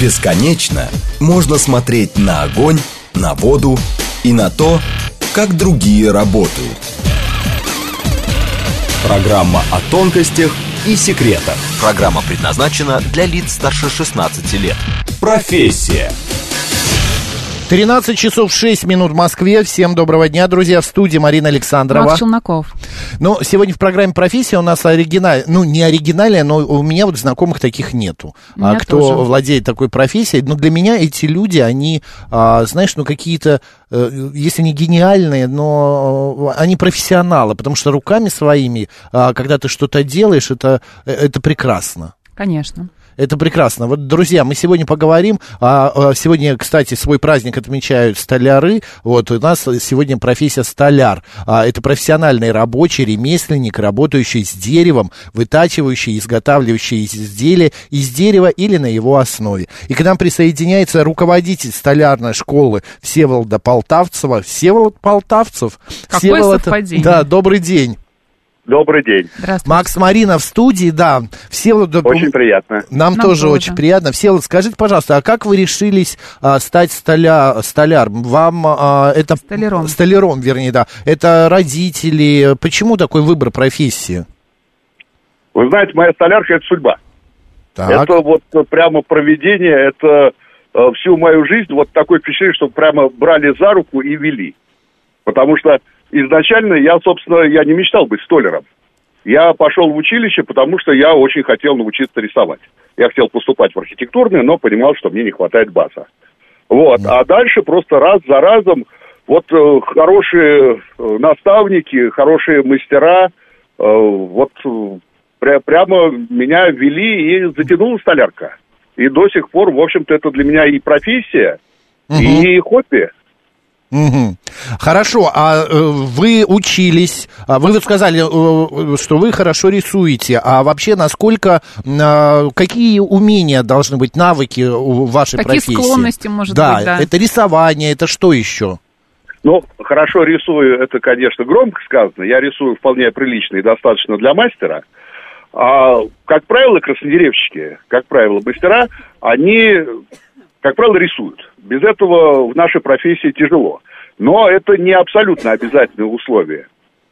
Бесконечно можно смотреть на огонь, на воду и на то, как другие работают. Программа о тонкостях и секретах. Программа предназначена для лиц старше 16 лет. Профессия. 13 часов 6 минут в Москве. Всем доброго дня, друзья. В студии Марина Александрова. Макс Челноков. Ну, сегодня в программе «Профессия» у нас оригиналь... Ну, не оригинальная, но у меня вот знакомых таких нету. А кто тоже. владеет такой профессией. Но для меня эти люди, они, а, знаешь, ну, какие-то, э, если не гениальные, но э, они профессионалы. Потому что руками своими, а, когда ты что-то делаешь, это, э, это прекрасно. Конечно. Это прекрасно. Вот, друзья, мы сегодня поговорим. А, а, сегодня, кстати, свой праздник отмечают столяры. Вот у нас сегодня профессия столяр. А, это профессиональный рабочий, ремесленник, работающий с деревом, вытачивающий, изготавливающий изделия из дерева или на его основе. И к нам присоединяется руководитель столярной школы Всеволода Полтавцева. Всеволод Полтавцев. Какое Всеволод, совпадение. Да, добрый день. Добрый день. Здравствуйте. Макс Марина в студии, да. Всеволод, Очень приятно. Нам, Нам тоже, тоже. очень приятно. Всеволод, скажите, пожалуйста, а как вы решились а, стать столя, столяр? Вам а, это... Столяром. Столяром, вернее, да. Это родители. Почему такой выбор профессии? Вы знаете, моя столярка – это судьба. Так. Это вот э, прямо проведение, это э, всю мою жизнь вот такое впечатление, что прямо брали за руку и вели. Потому что изначально я, собственно, я не мечтал быть столяром. Я пошел в училище, потому что я очень хотел научиться рисовать. Я хотел поступать в архитектурное, но понимал, что мне не хватает база. Вот. А дальше просто раз за разом вот э, хорошие э, наставники, хорошие мастера, э, вот э, пря- прямо меня вели и затянула столярка. И до сих пор, в общем-то, это для меня и профессия, и хобби. Мгм. Хорошо, а э, вы учились, а вы вот сказали, э, что вы хорошо рисуете, а вообще насколько, э, какие умения должны быть, навыки у вашей Какие профессии? склонности, может да, быть, да. это рисование, это что еще? Ну, хорошо рисую, это, конечно, громко сказано. Я рисую вполне прилично и достаточно для мастера. А, как правило, краснодеревщики, как правило, мастера, они, как правило, рисуют. Без этого в нашей профессии тяжело. Но это не абсолютно обязательное условие.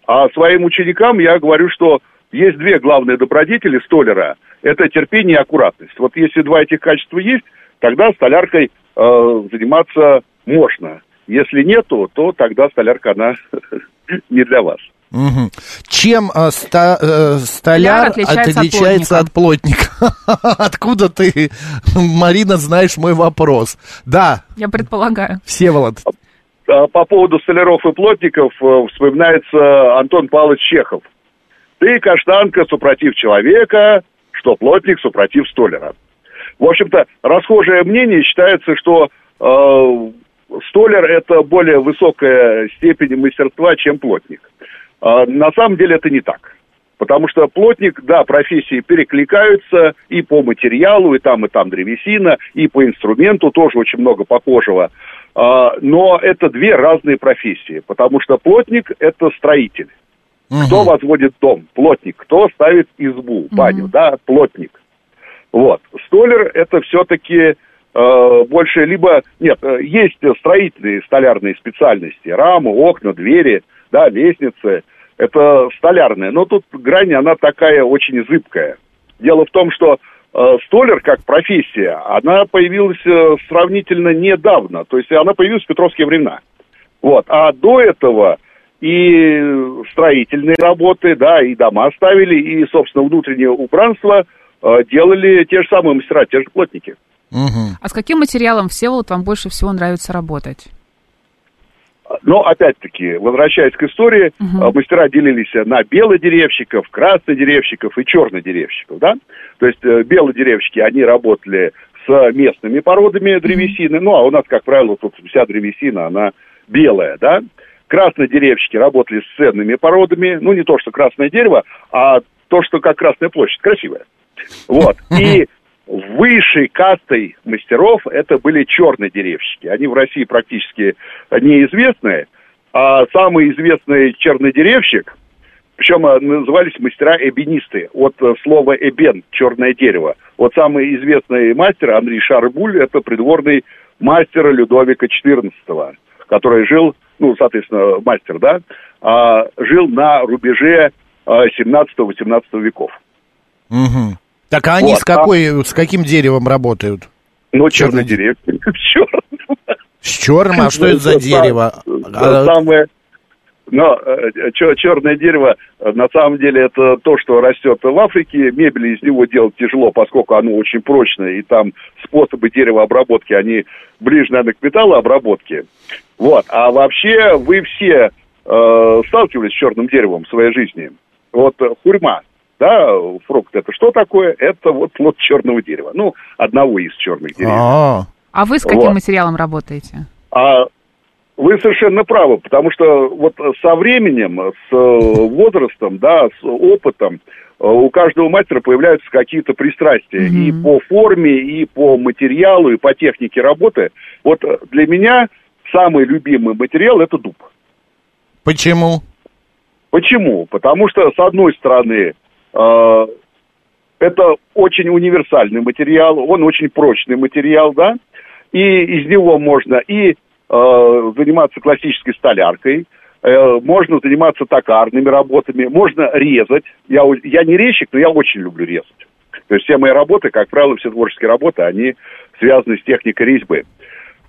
А своим ученикам я говорю, что есть две главные добродетели столяра. Это терпение и аккуратность. Вот если два этих качества есть, тогда столяркой э, заниматься можно. Если нету, то тогда столярка, она не для вас. Мгм. Чем э, ста- э, столяр Столяр отличается от отличается от плотника? Откуда ты, Марина, знаешь мой вопрос? Да, Я предполагаю. Всеволод. А По поводу столяров и плотников э, вспоминается Антон Павлович Чехов. Ты, каштанка, супротив человека, что плотник супротив столяра. В общем-то, расхожее мнение считается, что э, столяр это более высокая степень мастерства, чем плотник. А на самом деле это не так. Потому что плотник, да, профессии перекликаются и по материалу, и там, и там древесина, и по инструменту тоже очень много похожего. А, Но это две разные профессии, потому что плотник – это строитель. Кто возводит дом? Плотник. Кто ставит избу, баню? Да, плотник. Вот. Столер – это все-таки э, больше либо... Нет, э, есть строительные столярные специальности. Рамы, окна, двери, да, лестницы. Это столярные. Но тут грань, она такая очень зыбкая. Дело в том, что э, столер как профессия, она появилась э, сравнительно недавно. То есть она появилась в петровские времена. Вот. А до этого и строительные работы, да, и дома ставили, и, собственно, внутреннее убранство э, делали те же самые мастера, те же плотники. Мгм. А с каким материалом, Всеволод, вам больше всего нравится работать? Но, опять-таки, возвращаясь к истории, э, мастера делились на белодеревщиков, краснодеревщиков и чернодеревщиков, да? То есть э, белодеревщики, они работали с местными породами древесины, ну, а у нас, как правило, тут вся древесина, она белая, да? Краснодеревщики работали с ценными породами, ну, не то, что красное дерево, а то, что как Красная площадь, красивое. Вот. И высшей кастой мастеров это были черные деревщики. Они в России практически неизвестные. А самый известный чернодеревщик Причем э, назывались мастера эбенисты. От э, слова эбен, черное дерево. Вот самый известный мастер Андрей Шарбуль, это придворный мастер Людовика XIV, который жил, ну, соответственно, мастер, да, а, жил на рубеже 17-18 веков. Угу. Так а они вот, с, какой, а... с каким деревом работают? Ну, черный деревья. Черным. С черным? А что это за дерево? А самое... Но э, черное дерево, на самом деле, это то, что растет в Африке. Мебель из него делать тяжело, поскольку оно очень прочное, и там способы деревообработки, они ближе, наверное, к металлообработке. Вот. А вообще вы все э, сталкивались с черным деревом в своей жизни. Вот хурьма, да, фрукт это что такое? Это вот плод черного дерева. Ну, одного из черных деревьев. А, а вы с каким вот. материалом работаете? А вы совершенно правы, потому что вот со временем, с возрастом, да, с опытом, у каждого мастера появляются какие-то пристрастия mm-hmm. и по форме, и по материалу, и по технике работы. Вот для меня самый любимый материал это дуб. Почему? Почему? Потому что, с одной стороны, э, это очень универсальный материал, он очень прочный материал, да, и из него можно и э, заниматься классической столяркой, э, можно заниматься токарными работами, можно резать. Я, я не резчик, но я очень люблю резать. То есть все мои работы, как правило, все творческие работы, они связаны с техникой резьбы.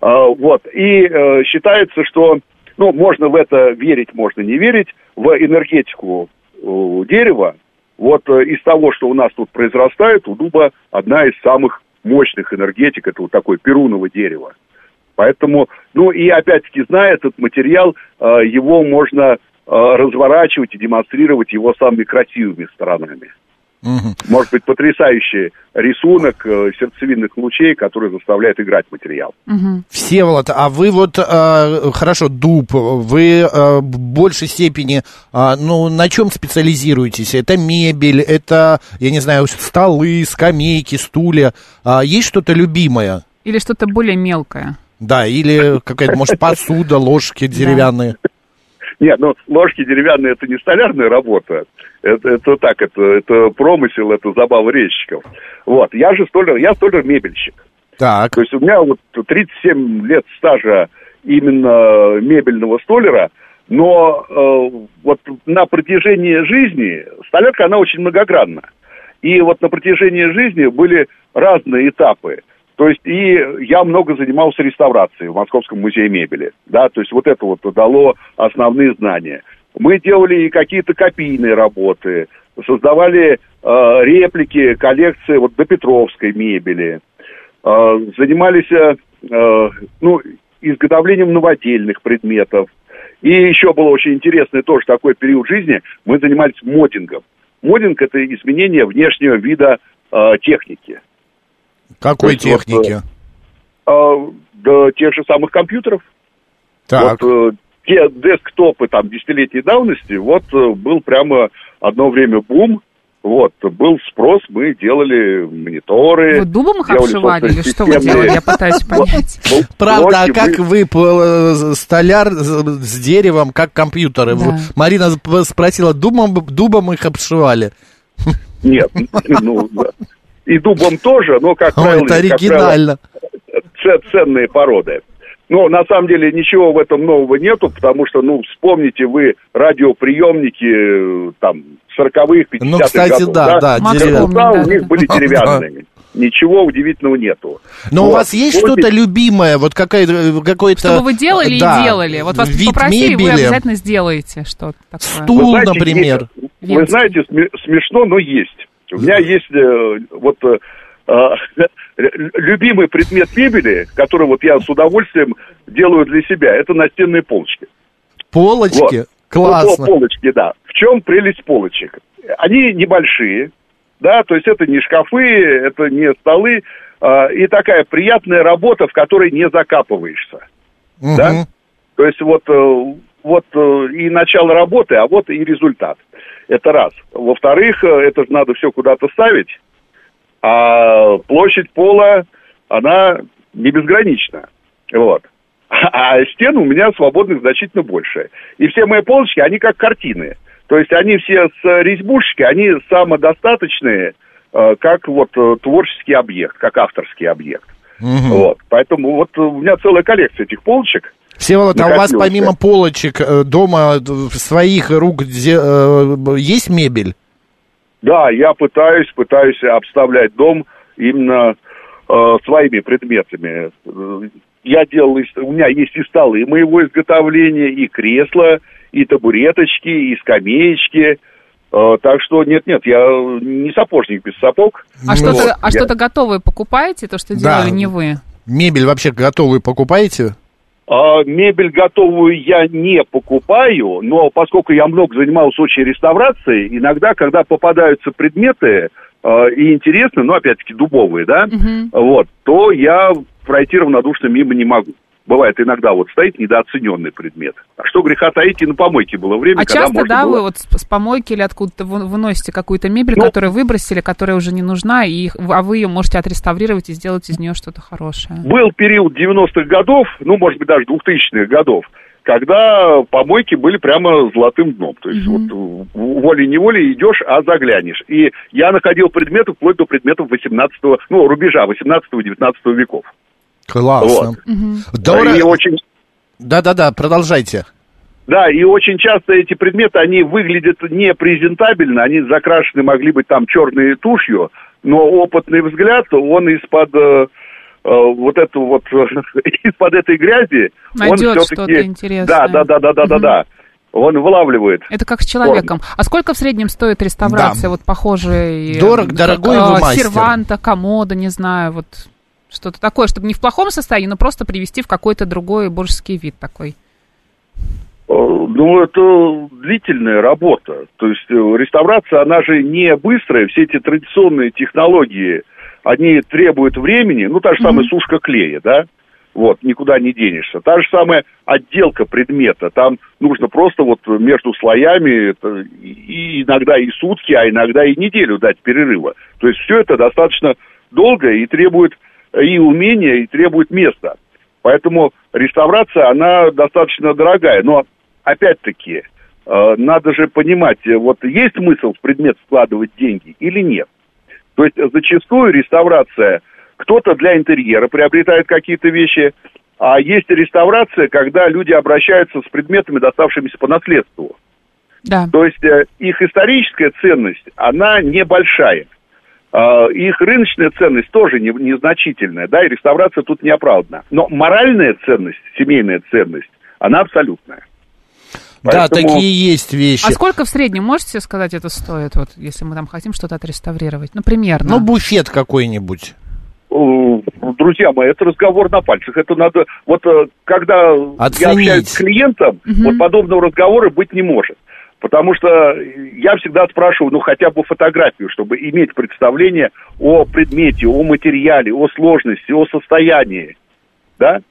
Э, вот. И э, считается, что ну, можно в это верить, можно не верить, в энергетику э, дерева, вот э, из того, что у нас тут произрастает, у дуба одна из самых мощных энергетик, это вот такое перуново дерево. Поэтому, ну и опять-таки, зная этот материал, э, его можно разворачивать и демонстрировать его самыми красивыми сторонами. Угу. Может быть, потрясающий рисунок э, сердцевинных лучей, который заставляет играть материал. Угу. Всеволод, а вы вот, э, хорошо, дуб, вы э, в большей степени, э, ну, на чем специализируетесь? Это мебель, это, я не знаю, столы, скамейки, стулья. А есть что-то любимое? Или что-то более мелкое? Да, или какая-то, может, посуда, ложки деревянные. Нет, ну ложки деревянные это не столярная работа. Это, это так, это, это промысел, это забава резчиков. Вот. Я же столер, я столер-мебельщик. Так. То есть у меня вот 37 лет стажа именно мебельного столера, но э, вот на протяжении жизни столярка, она очень многогранна. И вот на протяжении жизни были разные этапы. То есть и я много занимался реставрацией в Московском музее мебели. Да, то есть вот это вот дало основные знания. Мы делали и какие-то копийные работы, создавали э, реплики коллекции вот до Петровской мебели, э, занимались э, ну, изготовлением новодельных предметов. И еще было очень интересный тоже такой период жизни, мы занимались модингом. Модинг – это изменение внешнего вида э, техники. Какой есть, техники? Вот, э, да, тех же самых компьютеров. Так. Вот, э, те десктопы там десятилетней давности, вот э, был прямо одно время бум, вот, был спрос, мы делали мониторы. Вы дубом их обшивали или что вы делали? Я пытаюсь понять. Правда, а как вы, э, столяр с деревом, как компьютеры? Марина спросила, дубом, дубом их обшивали? Нет, ну, и дубом тоже, но, как правило... это оригинально. Ценные породы. Но на самом деле ничего в этом нового нету, потому что, ну, вспомните вы радиоприемники там 40-х, 50-х Ну, кстати, годов, да, да, да, деревянные. Да, у них были деревянные. Ничего удивительного нету. Но вот. у вас есть Помните? что-то любимое, вот какое-то... какое-то Чтобы вы делали да, и делали. Вот вас вид попросили, мебели. вы обязательно сделаете что-то такое. Стул, знаете, например. Есть, вы знаете, смешно, но есть. У меня есть э, вот э, э, любимый предмет мебели, который вот я с удовольствием делаю для себя, это настенные полочки. Полочки? Вот. Классно. Полочки, да. В чем прелесть полочек? Они небольшие, да, то есть это не шкафы, это не столы, э, и такая приятная работа, в которой не закапываешься, угу. да. То есть вот, э, вот э, и начало работы, а вот и результат. Это раз. Во-вторых, э, это же надо все куда-то ставить, а площадь пола, она не безгранична. Вот. А стен у меня свободных значительно больше. И все мои полочки, они как картины. То есть они все с резьбушки, они самодостаточные, э, как вот э, творческий объект, как авторский объект. Угу. Вот. Поэтому вот у меня целая коллекция этих полочек. Всеволод, а у вас помимо полочек э, дома своих рук есть мебель? Да, я пытаюсь, пытаюсь обставлять дом именно э, своими предметами. Я делал, у меня есть и столы моего изготовления, и кресла, и табуреточки, и скамеечки. Э, так что нет-нет, я не сапожник без сапог. А что-то а что готовое покупаете, то, что делали да. не вы? Мебель вообще готовую покупаете? А, мебель готовую я не покупаю, но поскольку я много занимался очень реставрацией, иногда, когда попадаются предметы а, и интересные, ну, опять-таки, дубовые, да, угу. вот, то я пройти равнодушно мимо не могу бывает иногда вот стоит недооцененный предмет. А что греха таить, и на помойке было время, а когда часто, да, было... вы вот с помойки или откуда-то выносите какую-то мебель, ну, которую выбросили, которая уже не нужна, и, а вы ее можете отреставрировать и сделать из нее что-то хорошее? Был период 90-х годов, ну, может быть, даже 2000-х годов, когда помойки были прямо золотым дном. То есть mm-hmm. вот волей-неволей идешь, а заглянешь. И я находил предметы вплоть до предметов 18-го, ну, рубежа 18-19 веков. Классно. Вот. Угу. Дора... И очень... Да-да-да, продолжайте. Да, и очень часто эти предметы, они выглядят непрезентабельно, они закрашены могли быть там черной тушью, но опытный взгляд, он из-под э, э вот эту вот, из-под этой грязи, Найдет он все-таки... интересное. Да, да, да, да, да, угу. да, да. Он вылавливает. Это как с человеком. Форму. А сколько в среднем стоит реставрация да. вот похожей? Дорого, дорогой как, вы мастер. Серванта, комода, не знаю, вот что-то такое, чтобы не в плохом состоянии, но просто привести в какой-то другой божеский вид такой. Э, ну, это длительная работа. То есть э, реставрация, она же не быстрая. Все эти традиционные технологии, они требуют времени. Ну, та же самая mm-hmm. сушка клея, да? Вот, никуда не денешься. Та же самая отделка предмета. Там нужно просто вот между слоями это, и иногда и сутки, а иногда и неделю дать перерыва. То есть все это достаточно долго и требует и умения, и требует места. Поэтому реставрация, она достаточно дорогая. Но, опять-таки, э, надо же понимать, э, вот есть смысл в предмет складывать деньги или нет. То есть зачастую реставрация, кто-то для интерьера приобретает какие-то вещи, а есть реставрация, когда люди обращаются с предметами, доставшимися по наследству. Да. То есть э, их историческая ценность, она небольшая. А, их рыночная ценность тоже не, незначительная, да, и реставрация тут не оправдана. Но моральная ценность, семейная ценность, она абсолютная. Поэтому... Да, такие есть вещи. А сколько в среднем, можете сказать, это стоит, вот, если мы там хотим что-то отреставрировать? Ну, примерно. Ну, буфет какой-нибудь. Друзья мои, это разговор на пальцах. Это надо... Вот э, когда Оценить. я общаюсь с клиентом, угу. вот подобного разговора быть не может. Потому что я всегда спрашиваю, ну, хотя бы фотографию, чтобы иметь представление о предмете, о материале, о сложности, о состоянии. Да?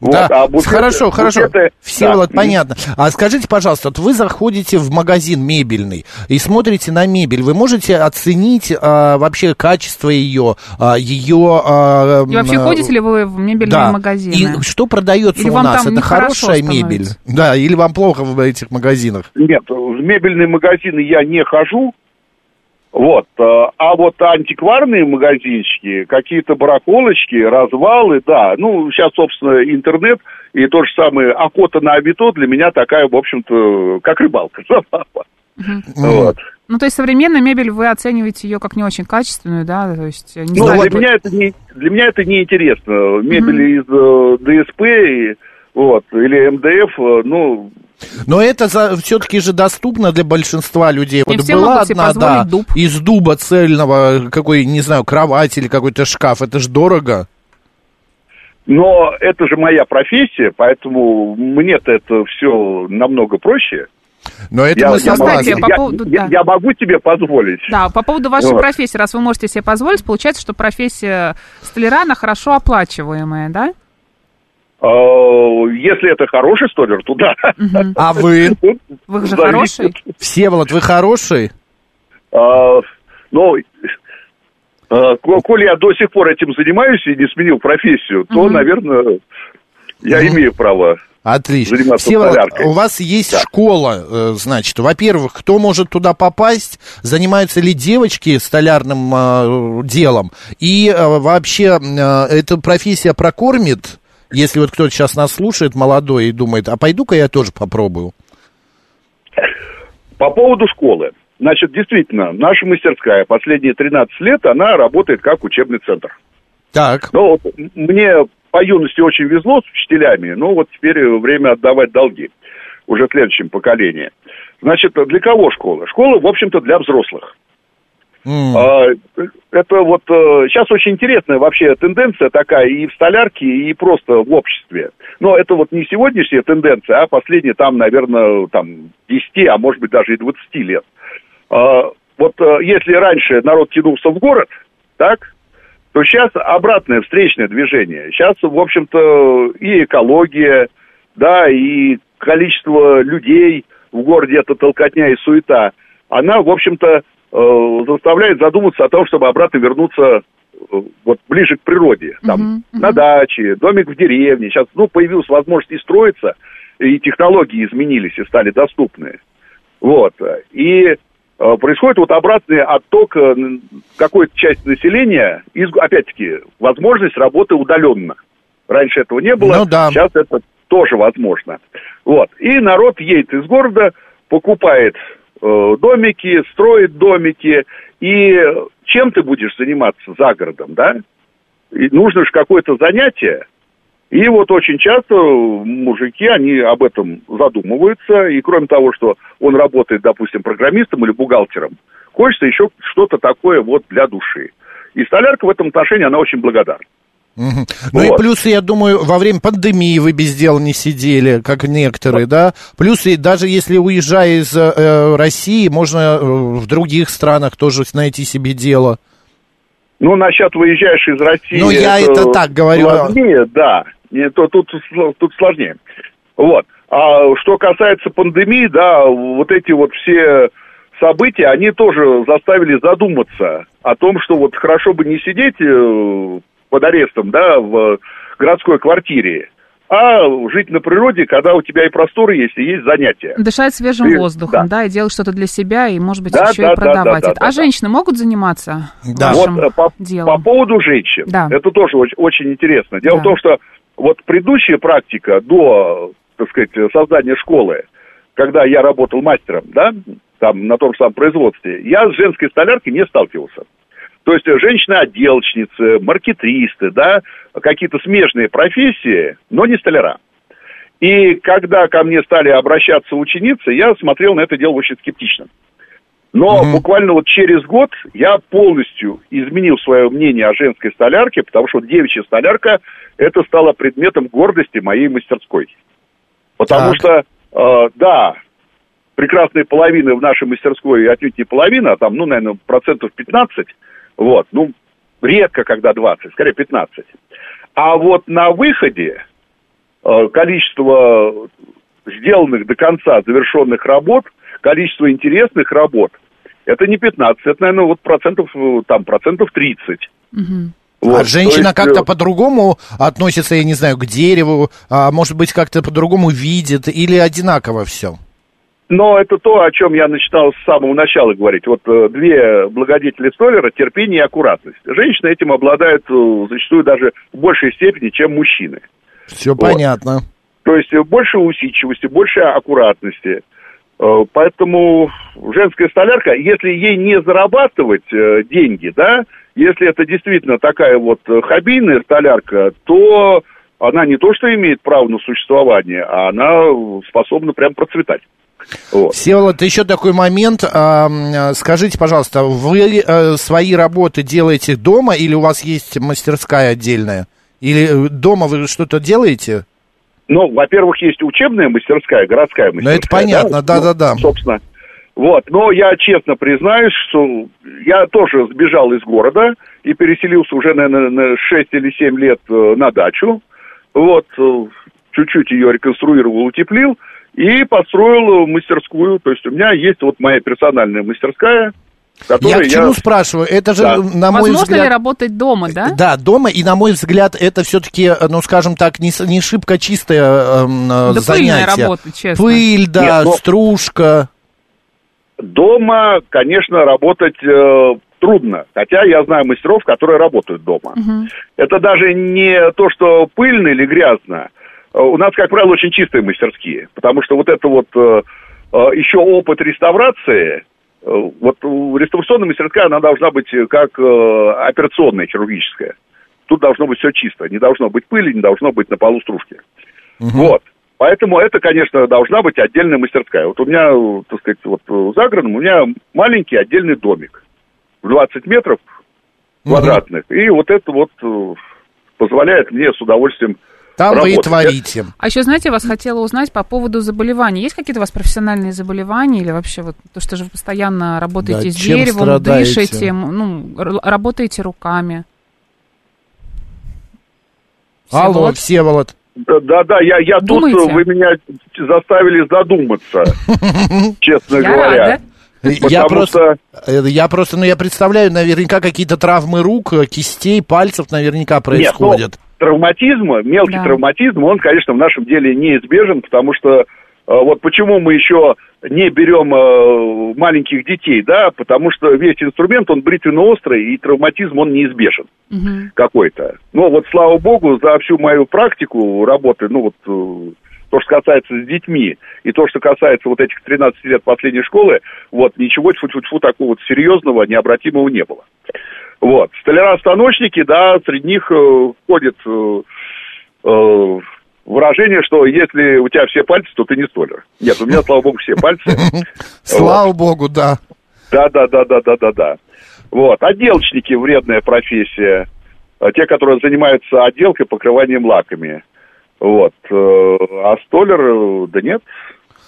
Вот, да, а буфеты, хорошо, хорошо. Буфеты, Всеволод, да. понятно. А скажите, пожалуйста, вот вы заходите в магазин мебельный и смотрите на мебель. Вы можете оценить а, вообще качество ее, а, ее... А, и вообще а, ходите ли вы в мебельные да. магазины? И что продается или у нас? Это хорошая мебель? Да, или вам плохо в этих магазинах? Нет, в мебельные магазины я не хожу, вот. Э, а вот антикварные магазинчики, какие-то барахолочки, развалы, да. Ну, сейчас, собственно, интернет и то же самое охота на авито для меня такая, в общем-то, как рыбалка. Вот. Ну, то есть современная мебель, вы оцениваете ее как не очень качественную, да? То есть, не ну, знаю, для, меня это не, для меня это не интересно. Мебель из э, ДСП и, вот, или МДФ, э, ну, но это все-таки же доступно для большинства людей. Не вот была одна, да, дуб. из дуба цельного, какой, не знаю, кровать или какой-то шкаф. Это же дорого. Но это же моя профессия, поэтому мне-то это все намного проще. Но это я, мы согласны. Я, по поводу, я, да. я могу себе позволить. Да, по поводу вашей вот. профессии, раз вы можете себе позволить, получается, что профессия столяра, она хорошо оплачиваемая, да? Э, если это хороший столер, то да. А вы? Вы же хороший? Всеволод, вы хороший? А, ну, а, коль я до сих пор этим занимаюсь и не сменил профессию, то, наверное, я имею право Отлично. Всеволод, столяркой. у вас есть Да. школа, э, значит. Во-первых, кто может туда попасть? Занимаются ли девочки столярным э, делом? И э, вообще, э, эта профессия прокормит? Если вот кто-то сейчас нас слушает, молодой, и думает, а пойду-ка я тоже попробую. По поводу школы. Значит, действительно, наша мастерская последние 13 лет, она работает как учебный центр. Так, Ну, мне по юности очень везло с учителями, но вот теперь время отдавать долги уже следующем поколении. Значит, для кого школа? Школа, в общем-то, для взрослых. А, Это вот сейчас очень интересная вообще тенденция такая и в столярке, и просто в обществе. Но это вот не сегодняшняя тенденция, а последние там, наверное, там 10, а может быть даже и 20 лет. А, Вот э, если раньше народ тянулся в город, так, то сейчас обратное встречное движение. Сейчас, в общем-то, и экология, да, и количество людей в городе, это толкотня и суета, она, в общем-то, э, заставляет задуматься о том, чтобы обратно вернуться э, вот ближе к природе, там, Мгм, мгм. на даче, домик в деревне. Сейчас, ну, появилась возможность и строиться, и технологии изменились и стали доступны. Вот. И э, происходит вот обратный отток э, какой-то части населения, из, опять-таки, возможность работы удаленно. Раньше этого не было, Ну да. сейчас это тоже возможно. Вот. И народ едет из города, покупает э, домики, строит домики, и чем ты будешь заниматься за городом, да? И нужно же какое-то занятие, и вот очень часто мужики, они об этом задумываются, и кроме того, что он работает, допустим, программистом или бухгалтером, хочется еще что-то такое вот для души. И столярка в этом отношении, она очень благодарна. Ну и Вот. плюс, я думаю, во время пандемии вы без дела не сидели, как некоторые, да? Плюс, и даже если уезжая из э, России, можно э, в других странах тоже найти себе дело. Ну, насчет выезжаешь из России... Ну, я это так говорю. Сложнее, да. Не, то, тут, тут сложнее. Вот. А что касается пандемии, да, вот эти вот все события, они тоже заставили задуматься о том, что вот хорошо бы не сидеть э, под арестом, да, в городской квартире, а жить на природе, когда у тебя и просторы есть, и есть занятия. Дышать свежим И- воздухом, да. да. и делать что-то для себя, и, может быть, Да, еще да, и да, продавать да, это. да, а да. женщины могут заниматься Да. вашим Вот э, по, делом? по поводу женщин, Да. это тоже очень, очень интересно. Дело Да. в том, что вот предыдущая практика до, так сказать, создания школы, когда я работал мастером, да, там на том же самом производстве, я с женской столяркой не сталкивался. То есть женщины-отделочницы, маркетристы, да, какие-то смежные профессии, но не столяра. И когда ко мне стали обращаться ученицы, я смотрел на это дело очень скептично. Но Мгм. буквально вот через год я полностью изменил свое мнение о женской столярке, потому что девичья столярка это стало предметом гордости моей мастерской. Потому Так. что, э, да, прекрасной половины в нашей мастерской отнюдь не половина, а там, ну, наверное, процентов 15, вот, ну, редко когда 20, скорее 15. А вот на выходе э, количество сделанных до конца завершенных работ, количество интересных работ, это не 15, это, наверное, вот процентов, э, там, процентов 30. Мгм. Вот, а женщина есть, как-то э, по-другому относится, я не знаю, к дереву, а может быть, как-то по-другому видит, или одинаково все? Но это то, о чем я начинал с самого начала говорить. Вот э, две благодетели Столлера – терпение и аккуратность. Женщины этим обладают э, зачастую даже в большей степени, чем мужчины. Все понятно. То есть э, больше усидчивости, больше аккуратности. Поэтому женская столярка, если ей не зарабатывать деньги, да, если это действительно такая вот хоббийная столярка, то она не то что имеет право на существование, а она способна прям процветать. Вот. Всеволод, еще такой момент. а, м, Скажите, пожалуйста, вы э, свои работы делаете дома или у вас есть мастерская отдельная? Или э, дома вы что-то делаете? Ну, во-первых, есть учебная мастерская, городская мастерская. Ну, это понятно, да-да-да. Ну, собственно. Вот, но я честно признаюсь, что я тоже сбежал из города и переселился уже, наверное, на 6 или 7 лет э, на дачу. Вот, чуть-чуть ее реконструировал, утеплил и построил э, мастерскую. То есть у меня есть вот моя персональная мастерская, Я к чему я... спрашиваю? Это же, да. на мой Возможно взгляд... ли работать дома, да? Да, дома, и на мой взгляд, это все-таки, ну, скажем так, не, не шибко чистое э, да занятие. работа, честно. Пыль, да, Нет, но... стружка. Дома, конечно, работать э, трудно. Хотя я знаю мастеров, которые работают дома. Угу. Это даже не то, что пыльно или грязно. Э, у нас, как правило, очень чистые мастерские. Потому что вот это вот э, э, еще опыт реставрации, вот реставрационная мастерская, она должна быть как операционная, хирургическая. Тут должно быть все чисто. Не должно быть пыли, не должно быть на полу стружки. Угу. Вот. Поэтому это, конечно, должна быть отдельная мастерская. Вот у меня, так сказать, вот за городом у меня маленький отдельный домик. 20 метров квадратных. Угу. И вот это вот позволяет мне с удовольствием там работать. вы и творите. А еще, знаете, я вас хотела узнать по поводу заболеваний. Есть какие-то у вас профессиональные заболевания или вообще вот то, что же вы постоянно работаете да, с деревом, страдаете? дышите, ну, работаете руками? Всеволод? Алло, Всеволод. Да, да, я, я тут, вы меня заставили задуматься, честно говоря. Я просто, э, я просто, ну, я представляю, наверняка какие-то травмы рук, э, кистей, пальцев наверняка происходят. Нет, ну, травматизм, мелкий да. травматизм, он, конечно, в нашем деле неизбежен, потому что э, вот почему мы еще не берем э, маленьких детей, да, потому что весь инструмент, он бритвенно-острый, и травматизм, он неизбежен угу. какой-то. Но вот, слава богу, за всю мою практику работы, ну вот то, что касается с детьми, и то, что касается вот этих 13 лет последней школы, вот, ничего тьфу-тьфу такого вот серьезного, необратимого не было. Вот. Столяра-станочники, да, среди них э, входит э, э, выражение, что если у тебя все пальцы, то ты не столяр. Нет, у меня, слава богу, все пальцы. Слава богу, да. Да, да, да, да, да, да, да. Вот. Отделочники вредная профессия. Те, которые занимаются отделкой, покрыванием лаками. Вот. Э, а столер, э, да нет,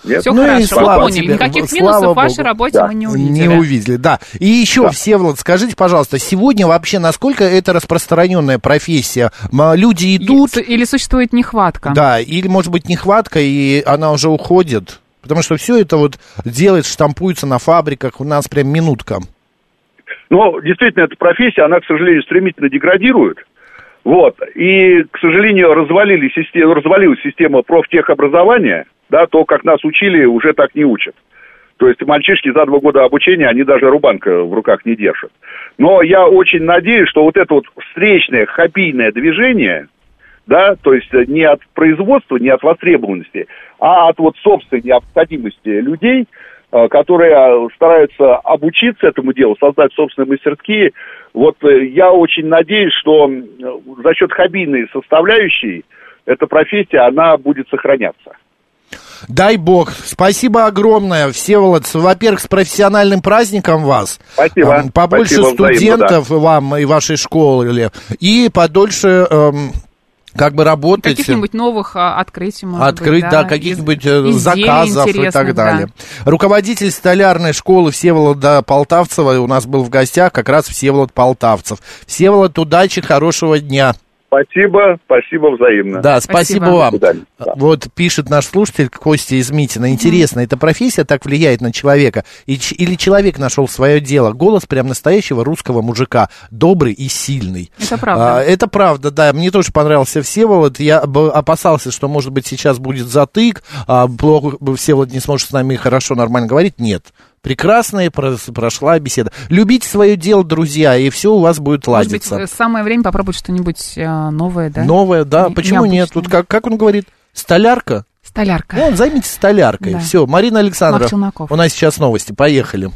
нет. Все ну хорошо, и слава поняли. Тебе. Никаких слава минусов Богу. в вашей работе да. мы не увидели. Не увидели, да. И еще, да. Всеволод, скажите, пожалуйста, сегодня вообще насколько это распространенная профессия? Люди идут... Или существует нехватка? Да, или, может быть, нехватка, и она уже уходит? Потому что все это вот делает, штампуется на фабриках, у нас прям минутка. Ну, действительно, эта профессия, она, к сожалению, стремительно деградирует. Вот. И, к сожалению, развалили систему, развалилась система профтехобразования, да, то, как нас учили, уже так не учат. То есть мальчишки за два года обучения, они даже рубанка в руках не держат. Но я очень надеюсь, что вот это вот встречное хоббийное движение, да, то есть не от производства, не от востребованности, а от вот собственной необходимости людей – Э, которые э, стараются обучиться этому делу, создать собственные мастерские. Вот э, я очень надеюсь, что за счет хоббийной составляющей эта профессия, она будет сохраняться. Дай бог. Спасибо огромное, Всеволод. Во-первых, с профессиональным праздником вас. Спасибо. Побольше Спасибо студентов взаимно, да. вам и вашей школе. И подольше эм, как бы работать. Каких-нибудь новых а, открытий, может Открыть, быть, да, да каких-нибудь э, заказов и так далее. Да. Руководитель столярной школы Всеволода Полтавцева у нас был в гостях как раз Всеволод Полтавцев. Всеволод, удачи, хорошего дня. Спасибо, спасибо взаимно. Да, спасибо, спасибо. вам. Да. Вот пишет наш слушатель Костя из Митина. Интересно, mm. эта профессия так влияет на человека? или человек нашел свое дело? Голос прям настоящего русского мужика. Добрый и сильный. Это правда. А, это правда, да. Мне тоже понравился Всеволод. Я опасался, что, может быть, сейчас будет затык, а плохо Всеволод не сможет с нами хорошо, нормально говорить. Нет. Прекрасная прошла беседа. Любите свое дело, друзья, и все у вас будет ладиться. Может быть, самое время попробовать что-нибудь э, новое, да? Новое, да. Не, Почему необычное. нет? Тут как, как он говорит? Столярка? Столярка. Ну, займитесь столяркой. Да. Все, Марина Александровна, у нас сейчас новости. Поехали.